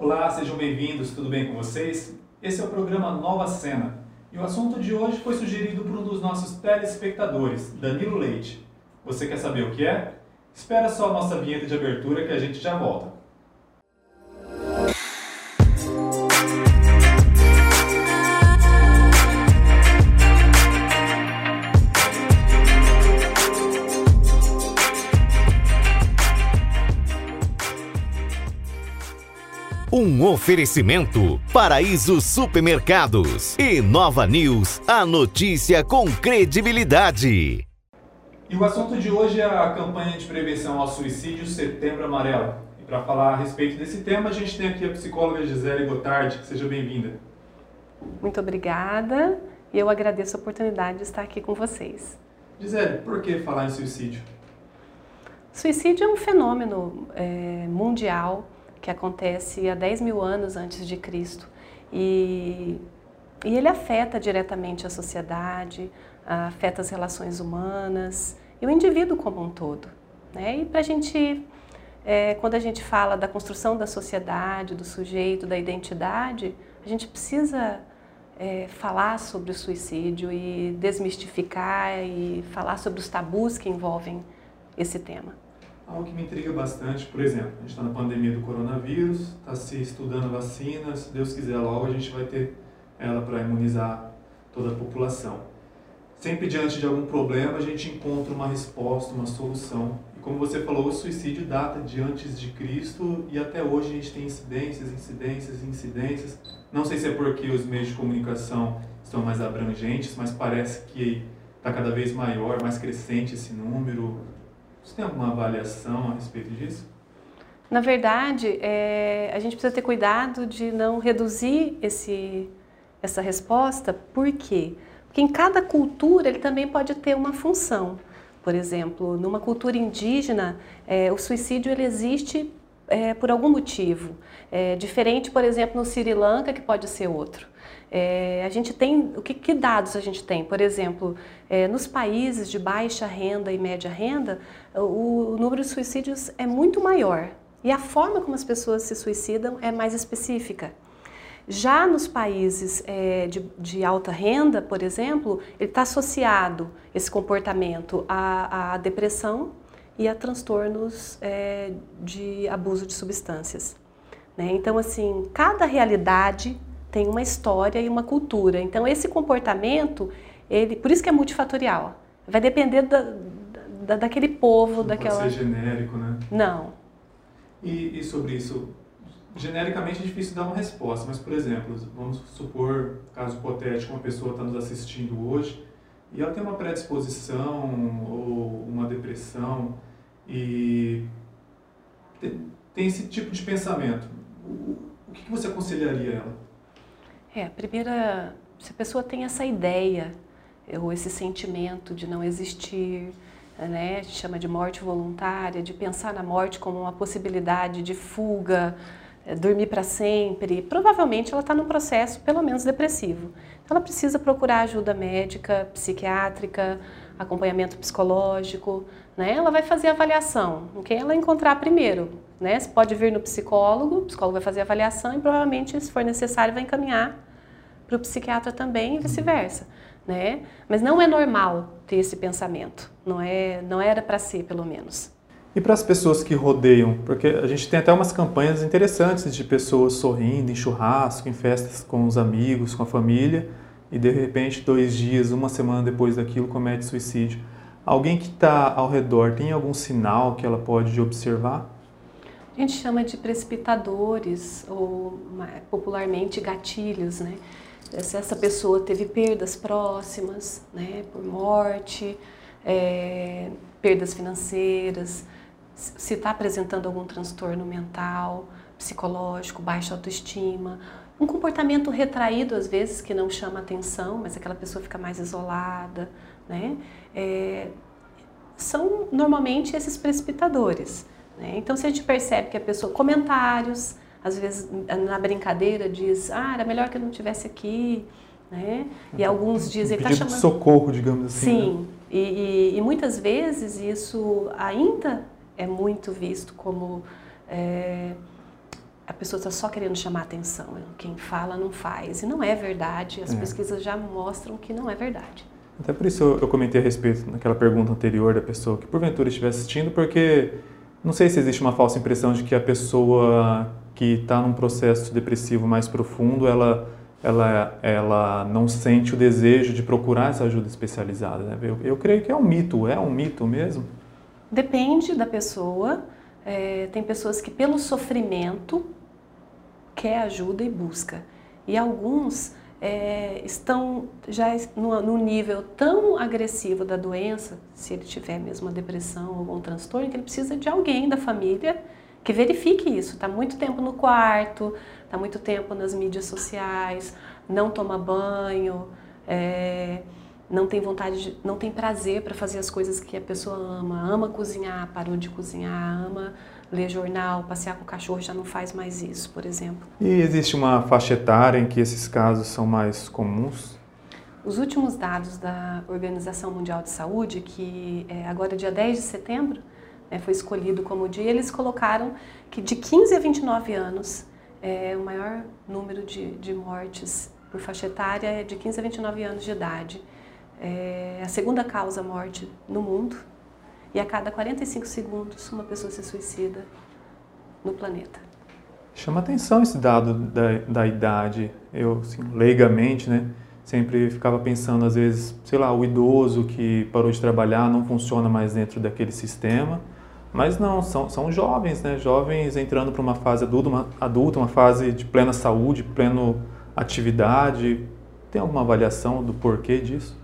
Olá, sejam bem-vindos, tudo bem com vocês? Esse é o programa Nova Cena e o assunto de hoje foi sugerido por um dos nossos telespectadores, Danilo Leite. Você quer saber o que é? Espera só a nossa vinheta de abertura que a gente já volta. Um oferecimento Paraíso Supermercados e Nova News, a notícia com credibilidade. E o assunto de hoje é a campanha de prevenção ao suicídio Setembro Amarelo. E para falar a respeito desse tema, a gente tem aqui a psicóloga Gisele Gotardi. Seja bem-vinda. Muito obrigada e eu agradeço a oportunidade de estar aqui com vocês. Gisele, por que falar em suicídio? Suicídio é um fenômeno é, mundial que acontece há 10 mil anos antes de Cristo. E, e ele afeta diretamente a sociedade, afeta as relações humanas e o indivíduo como um todo. Né? E para a gente, é, quando a gente fala da construção da sociedade, do sujeito, da identidade, a gente precisa é, falar sobre o suicídio e desmistificar e falar sobre os tabus que envolvem esse tema. Algo que me intriga bastante, por exemplo, a gente está na pandemia do coronavírus, está se estudando vacina, se Deus quiser logo a gente vai ter ela para imunizar toda a população. Sempre diante de algum problema a gente encontra uma resposta, uma solução. E como você falou, o suicídio data de antes de Cristo e até hoje a gente tem incidências, incidências, incidências. Não sei se é porque os meios de comunicação estão mais abrangentes, mas parece que está cada vez maior, mais crescente esse número. Você tem alguma avaliação a respeito disso? Na verdade, é, a gente precisa ter cuidado de não reduzir esse, essa resposta, por quê? Porque em cada cultura ele também pode ter uma função. Por exemplo, numa cultura indígena, é, o suicídio ele existe é, por algum motivo. É, diferente, por exemplo, no Sri Lanka, que pode ser outro. É, a gente tem, o que, que, dados a gente tem? Por exemplo, é, nos países de baixa renda e média renda, o, o, número de suicídios é muito maior e a forma como as pessoas se suicidam é mais específica. Já nos países é, de, de, alta renda, por exemplo, ele está associado esse comportamento à, à, depressão e a transtornos é, de abuso de substâncias. Né? Então, assim, cada realidade tem uma história e uma cultura. Então esse comportamento, ele, por isso que é multifatorial. Vai depender da, da daquele povo, Não daquela. Pode ser genérico, né? Não. E, e, sobre isso, genericamente é difícil dar uma resposta, mas por exemplo, vamos supor, caso hipotético, uma pessoa está nos assistindo hoje e ela tem uma predisposição ou uma depressão e tem, esse tipo de pensamento. O, que você aconselharia ela? É, a primeira, se a pessoa tem essa ideia ou esse sentimento de não existir, né, chama de morte voluntária, de pensar na morte como uma possibilidade de fuga, é, dormir para sempre, provavelmente ela está num processo pelo menos depressivo. Então ela precisa procurar ajuda médica, psiquiátrica, acompanhamento psicológico, né? Ela vai fazer avaliação, o que ela encontrar primeiro, né? Você pode vir no psicólogo, o psicólogo vai fazer avaliação e provavelmente, se for necessário, vai encaminhar para o psiquiatra também e vice-versa, né? Mas não é normal ter esse pensamento, não é, não era para ser, pelo menos. E para as pessoas que rodeiam, porque a gente tem até umas campanhas interessantes de pessoas sorrindo em churrasco, em festas com os amigos, com a família, e de repente, dois dias, uma semana depois daquilo, comete suicídio. Alguém que está ao redor tem algum sinal que ela pode observar? A gente chama de precipitadores ou popularmente gatilhos, né? Se essa pessoa teve perdas próximas, né, por morte, é, perdas financeiras, se está apresentando algum transtorno mental, psicológico, baixa autoestima, um comportamento retraído às vezes que não chama atenção, mas aquela pessoa fica mais isolada, né? É, são normalmente esses precipitadores. Né? Então, se a gente percebe que a pessoa, comentários, às vezes na brincadeira diz, ah, era melhor que eu não estivesse aqui, né? E alguns dizem, está chamando de socorro, digamos assim. Sim, né? e, e, e, muitas vezes isso ainda é muito visto como é, a pessoa está só querendo chamar atenção. Quem fala não faz. E não é verdade. As é. pesquisas já mostram que não é verdade. Até por isso eu comentei a respeito naquela pergunta anterior da pessoa que porventura estiver assistindo, porque não sei se existe uma falsa impressão de que a pessoa que está num processo depressivo mais profundo, ela, ela, ela não sente o desejo de procurar essa ajuda especializada. Né? Eu, eu creio que é um mito, é um mito mesmo. Depende da pessoa. É, tem pessoas que pelo sofrimento quer ajuda e busca. E alguns é, estão já no, no, nível tão agressivo da doença, se ele tiver mesmo uma depressão ou algum transtorno, que ele precisa de alguém da família que verifique isso. Está muito tempo no quarto, está muito tempo nas mídias sociais, não toma banho, é, não tem vontade, de, não tem prazer para fazer as coisas que a pessoa ama, ama cozinhar, parou de cozinhar, ama ler jornal, passear com o cachorro, já não faz mais isso, por exemplo. E existe uma faixa etária em que esses casos são mais comuns? Os últimos dados da Organização Mundial de Saúde, que é agora dia 10 de setembro, né, foi escolhido como dia, eles colocaram que de 15 a 29 anos, é, o maior número de, de mortes por faixa etária é de 15 a 29 anos de idade. É a segunda causa morte no mundo, e a cada 45 segundos uma pessoa se suicida no planeta. Chama atenção esse dado da, da idade. Eu, assim, leigamente, né, sempre ficava pensando, às vezes, sei lá, o idoso que parou de trabalhar não funciona mais dentro daquele sistema. Mas não, são, são jovens, né? Jovens entrando para uma fase adulta uma, adulta, uma fase de plena saúde, pleno atividade. Tem alguma avaliação do porquê disso?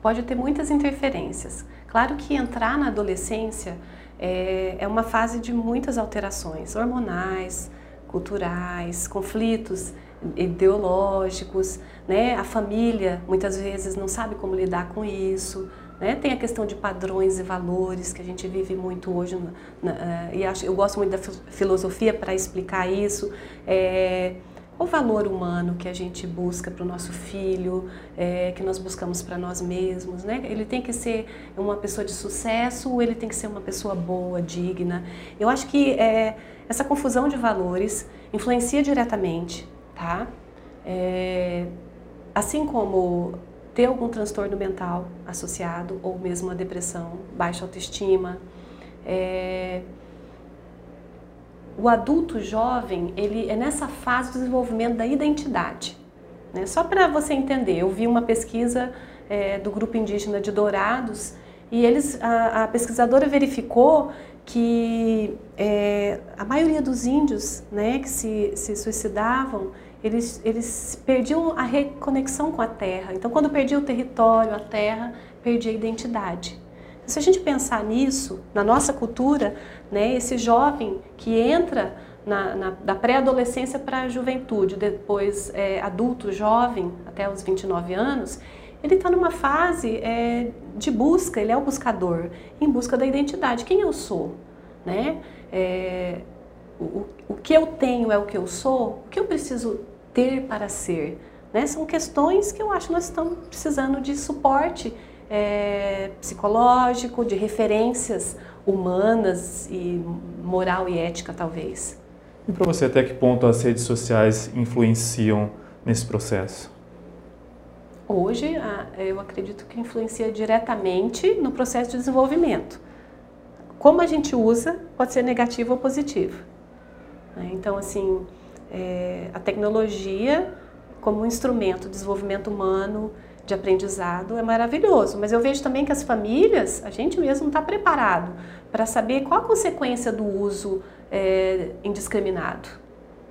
Pode ter muitas interferências. Claro que entrar na adolescência é, é uma fase de muitas alterações hormonais, culturais, conflitos ideológicos, né? A família muitas vezes não sabe como lidar com isso, né? Tem a questão de padrões e valores que a gente vive muito hoje na, na, e acho, eu gosto muito da filosofia para explicar isso. É, o valor humano que a gente busca para o nosso filho, é, que nós buscamos para nós mesmos, né? Ele tem que ser uma pessoa de sucesso ou ele tem que ser uma pessoa boa, digna? Eu acho que é, essa confusão de valores influencia diretamente, tá? É, assim como ter algum transtorno mental associado ou mesmo a depressão, baixa autoestima, é, o adulto jovem, ele é nessa fase do desenvolvimento da identidade. Né? Só para você entender, eu vi uma pesquisa é, do grupo indígena de Dourados e eles, a, a pesquisadora verificou que é, a maioria dos índios né, que se, se suicidavam, eles, eles perdiam a reconexão com a terra. Então, quando perdia o território, a terra, perdia a identidade. Se a gente pensar nisso, na nossa cultura, né, esse jovem que entra na, na da pré-adolescência para a juventude, depois é, adulto, jovem, até os 29 anos, ele está numa fase é, de busca, ele é o buscador, em busca da identidade. Quem eu sou? Né? É, o, o que eu tenho é o que eu sou? O que eu preciso ter para ser? Né? São questões que eu acho que nós estamos precisando de suporte é, psicológico, de referências humanas e moral e ética, talvez. E para você, até que ponto as redes sociais influenciam nesse processo? Hoje, eu acredito que influencia diretamente no processo de desenvolvimento. Como a gente usa pode ser negativo ou positivo. Né? Então, assim, é, a tecnologia como um instrumento de desenvolvimento humano, de aprendizado é maravilhoso, mas eu vejo também que as famílias, a gente mesmo está preparado para saber qual a consequência do uso é, indiscriminado.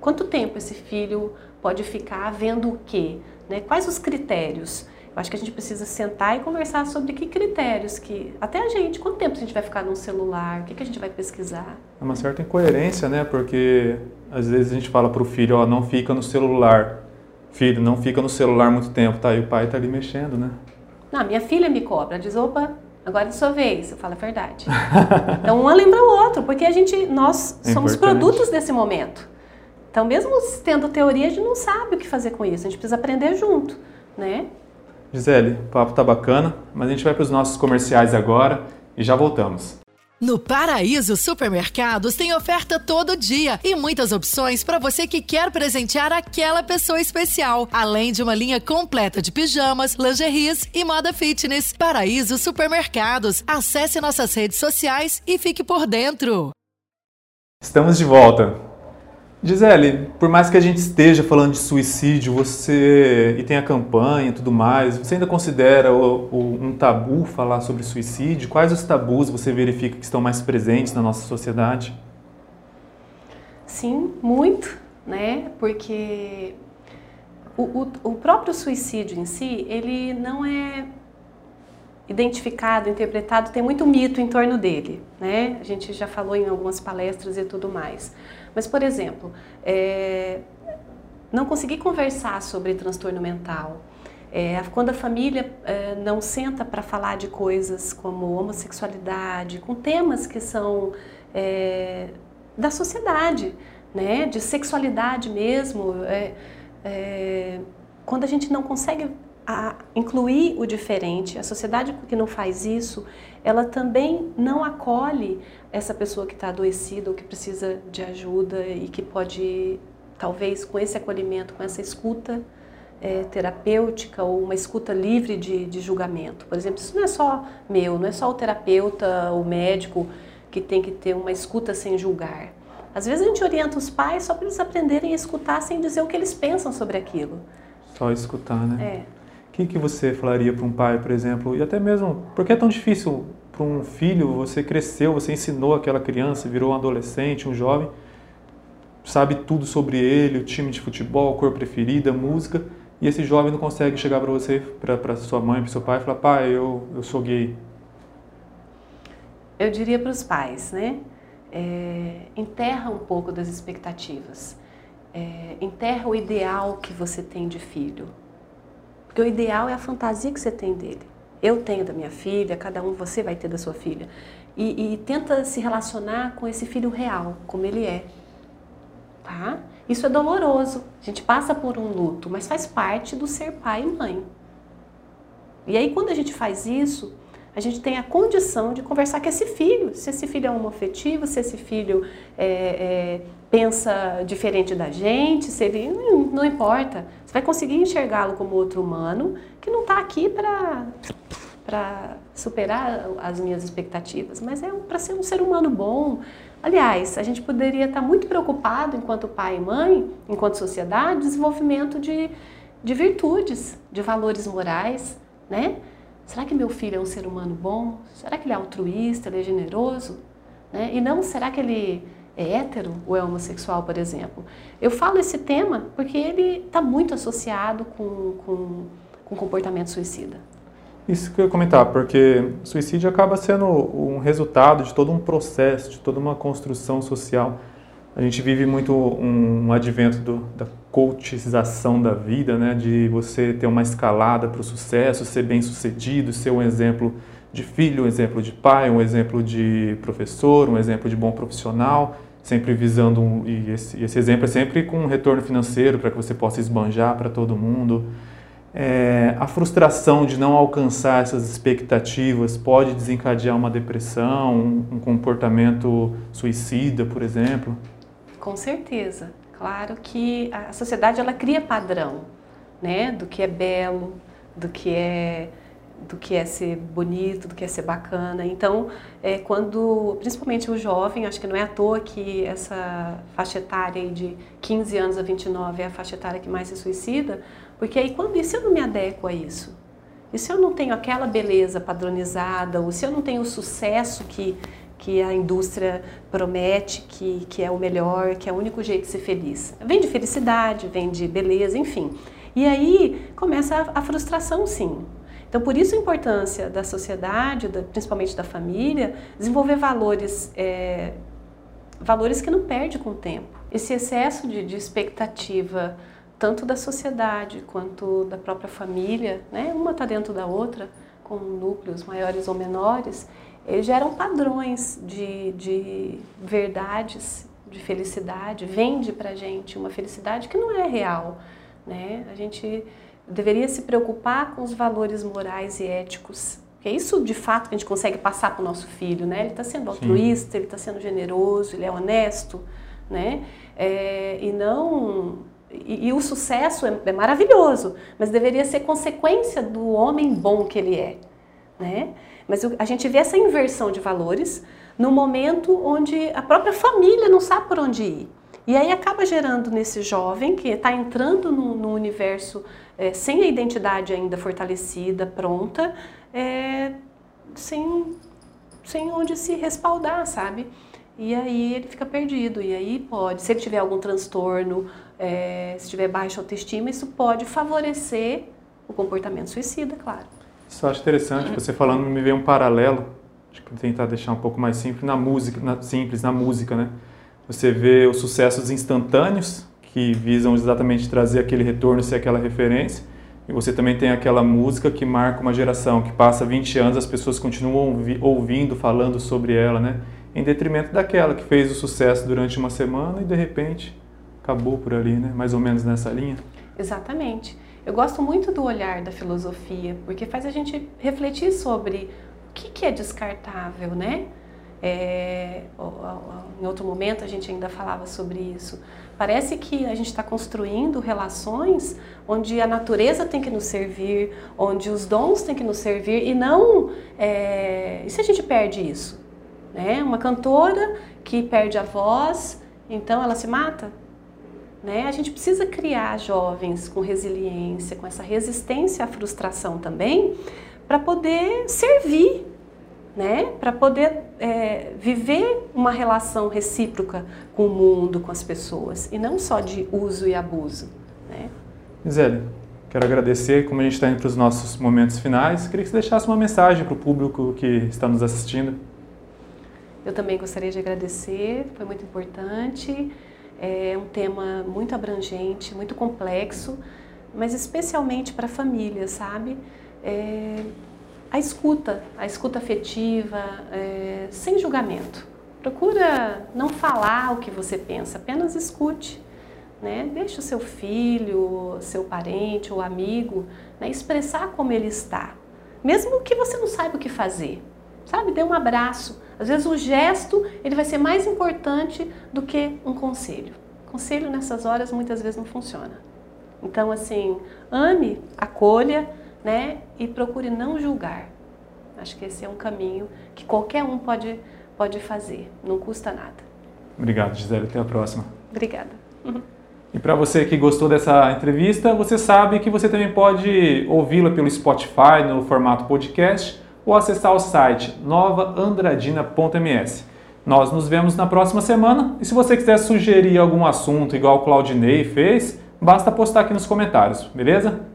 Quanto tempo esse filho pode ficar vendo o quê? Né? Quais os critérios? Eu acho que a gente precisa sentar e conversar sobre que critérios que. Até a gente, quanto tempo a gente vai ficar no celular? O que, que a gente vai pesquisar? É uma certa incoerência, né? Porque às vezes a gente fala para o filho, ó, não fica no celular filho, não fica no celular muito tempo, tá? E o pai tá ali mexendo, né? Não, minha filha me cobra, diz, opa, agora é sua vez. Eu falo a verdade. então, um lembra o outro, porque a gente, nós é somos produtos desse momento. Então, mesmo tendo teoria, a gente não sabe o que fazer com isso. A gente precisa aprender junto, né? Gisele, o papo tá bacana, mas a gente vai para os nossos comerciais agora e já voltamos. No Paraíso Supermercados tem oferta todo dia e muitas opções para você que quer presentear aquela pessoa especial, além de uma linha completa de pijamas, lingeries e moda fitness. Paraíso Supermercados. Acesse nossas redes sociais e fique por dentro. Estamos de volta. Gisele, por mais que a gente esteja falando de suicídio, você e tem a campanha e tudo mais, você ainda considera o, o, um tabu falar sobre suicídio? Quais os tabus você verifica que estão mais presentes na nossa sociedade? Sim, muito, né? Porque o, o próprio suicídio em si, ele não é identificado, interpretado, tem muito mito em torno dele, né? A gente já falou em algumas palestras e tudo mais. Mas, por exemplo, é, não conseguir conversar sobre transtorno mental, é, quando a família é, não senta para falar de coisas como homossexualidade, com temas que são é, da sociedade, né, de sexualidade mesmo, é, é, quando a gente não consegue a incluir o diferente, a sociedade que não faz isso, ela também não acolhe essa pessoa que está adoecida ou que precisa de ajuda e que pode, talvez, com esse acolhimento, com essa escuta é, terapêutica ou uma escuta livre de, de julgamento. Por exemplo, isso não é só meu, não é só o terapeuta, o médico que tem que ter uma escuta sem julgar. Às vezes a gente orienta os pais só para eles aprenderem a escutar sem dizer o que eles pensam sobre aquilo. Só escutar, né? É. O que, que você falaria para um pai, por exemplo, e até mesmo, por que é tão difícil para um filho, você cresceu, você ensinou aquela criança, virou um adolescente, um jovem, sabe tudo sobre ele, o time de futebol, a cor preferida, música, e esse jovem não consegue chegar para você, para sua mãe, para seu pai e falar, pai, eu, eu sou gay. Eu diria para os pais, né? É, enterra um pouco das expectativas. É, enterra o ideal que você tem de filho. Porque o ideal é a fantasia que você tem dele. Eu tenho da minha filha, cada um você vai ter da sua filha. E, e tenta se relacionar com esse filho real, como ele é. Tá? Isso é doloroso. A gente passa por um luto, mas faz parte do ser pai e mãe. E aí, quando a gente faz isso, a gente tem a condição de conversar com esse filho. Se esse filho é homoafetivo, se esse filho é, é, pensa diferente da gente, se ele. Não, não importa. Você vai conseguir enxergá-lo como outro humano que não está aqui para para superar as minhas expectativas, mas é para ser um ser humano bom. Aliás, a gente poderia estar tá muito preocupado, enquanto pai e mãe, enquanto sociedade, desenvolvimento de, de virtudes, de valores morais, né? Será que meu filho é um ser humano bom? Será que ele é altruísta, ele é generoso? Né? E não, será que ele é hétero ou é homossexual, por exemplo? Eu falo esse tema porque ele está muito associado com, com, com comportamento suicida. Isso que eu ia comentar, porque suicídio acaba sendo um resultado de todo um processo, de toda uma construção social. A gente vive muito um, advento do, da coachização da vida, né? de você ter uma escalada para o sucesso, ser bem sucedido, ser um exemplo de filho, um exemplo de pai, um exemplo de professor, um exemplo de bom profissional, sempre visando, um, e esse, esse exemplo é sempre com um retorno financeiro para que você possa esbanjar para todo mundo. É, a frustração de não alcançar essas expectativas pode desencadear uma depressão, um, um comportamento suicida, por exemplo? Com certeza. Claro que a sociedade ela cria padrão, né, do que é belo, do que é do que é ser bonito, do que é ser bacana. Então, é, quando, principalmente o jovem, acho que não é à toa que essa faixa etária de 15 anos a 29 é a faixa etária que mais se suicida, porque aí quando e se eu não me adequo a isso? E se eu não tenho aquela beleza padronizada, ou se eu não tenho o sucesso que, que a indústria promete, que, que é o melhor, que é o único jeito de ser feliz? Vem de felicidade, vem de beleza, enfim. E aí começa a, a frustração, sim. Então, por isso a importância da sociedade, da, principalmente da família, desenvolver valores, é, valores que não perde com o tempo. Esse excesso de, de, expectativa, tanto da sociedade quanto da própria família, né? uma está dentro da outra, com núcleos maiores ou menores, eles geram padrões de, de verdades, de felicidade, vende para gente uma felicidade que não é real. Né? A gente deveria se preocupar com os valores morais e éticos Porque é isso de fato que a gente consegue passar para o nosso filho, né? Ele está sendo altruísta, Sim. ele está sendo generoso, ele é honesto, né? É, e não e, e, o sucesso é, é, maravilhoso, mas deveria ser consequência do homem bom que ele é, né? Mas a gente vê essa inversão de valores no momento onde a própria família não sabe por onde ir. E aí acaba gerando nesse jovem que está entrando no, no universo é, sem a identidade ainda fortalecida, pronta, é, sem, sem onde se respaldar, sabe? E aí ele fica perdido. E aí pode, se ele tiver algum transtorno, é, se tiver baixa autoestima, isso pode favorecer o comportamento suicida, claro. Isso eu acho interessante, você falando me veio um paralelo, acho que tentar deixar um pouco mais simples na música, na, simples na música, né? Você vê os sucessos instantâneos que visam exatamente trazer aquele retorno, ser aquela referência, e você também tem aquela música que marca uma geração, que passa 20 anos, as pessoas continuam ouvindo, falando sobre ela, né? Em detrimento daquela que fez o sucesso durante uma semana e de repente acabou por ali, né? Mais ou menos nessa linha. Exatamente. Eu gosto muito do olhar da filosofia, porque faz a gente refletir sobre o que, que é descartável, né? É, em outro momento a gente ainda falava sobre isso. Parece que a gente está construindo relações onde a natureza tem que nos servir, onde os dons têm que nos servir e não. É... E se a gente perde isso? Né? Uma cantora que perde a voz, então ela se mata? Né? A gente precisa criar jovens com resiliência, com essa resistência à frustração também, para poder servir né? Para poder é, viver uma relação recíproca com o mundo, com as pessoas, e não só de uso e abuso, né? Gisele, quero agradecer, como a gente está indo para os nossos momentos finais, queria que você deixasse uma mensagem para o público que está nos assistindo. Eu também gostaria de agradecer, foi muito importante, é um tema muito abrangente, muito complexo, mas especialmente para a família, sabe? É, a escuta, a escuta afetiva, é, sem julgamento. Procura não falar o que você pensa, apenas escute. Né? Deixe o seu filho, seu parente ou amigo né, expressar como ele está. Mesmo que você não saiba o que fazer. Sabe? Dê um abraço. Às vezes o gesto ele vai ser mais importante do que um conselho. Conselho nessas horas muitas vezes não funciona. Então, assim, ame, acolha, né? E procure não julgar. Acho que esse é um caminho que qualquer um pode, pode fazer, não custa nada. Obrigado, Gisele. Até a próxima. Obrigada. E para você que gostou dessa entrevista, você sabe que você também pode ouvi-la pelo Spotify no formato podcast ou acessar o site novaandradina.ms. Nós nos vemos na próxima semana e se você quiser sugerir algum assunto igual o Claudinei fez, basta postar aqui nos comentários, beleza?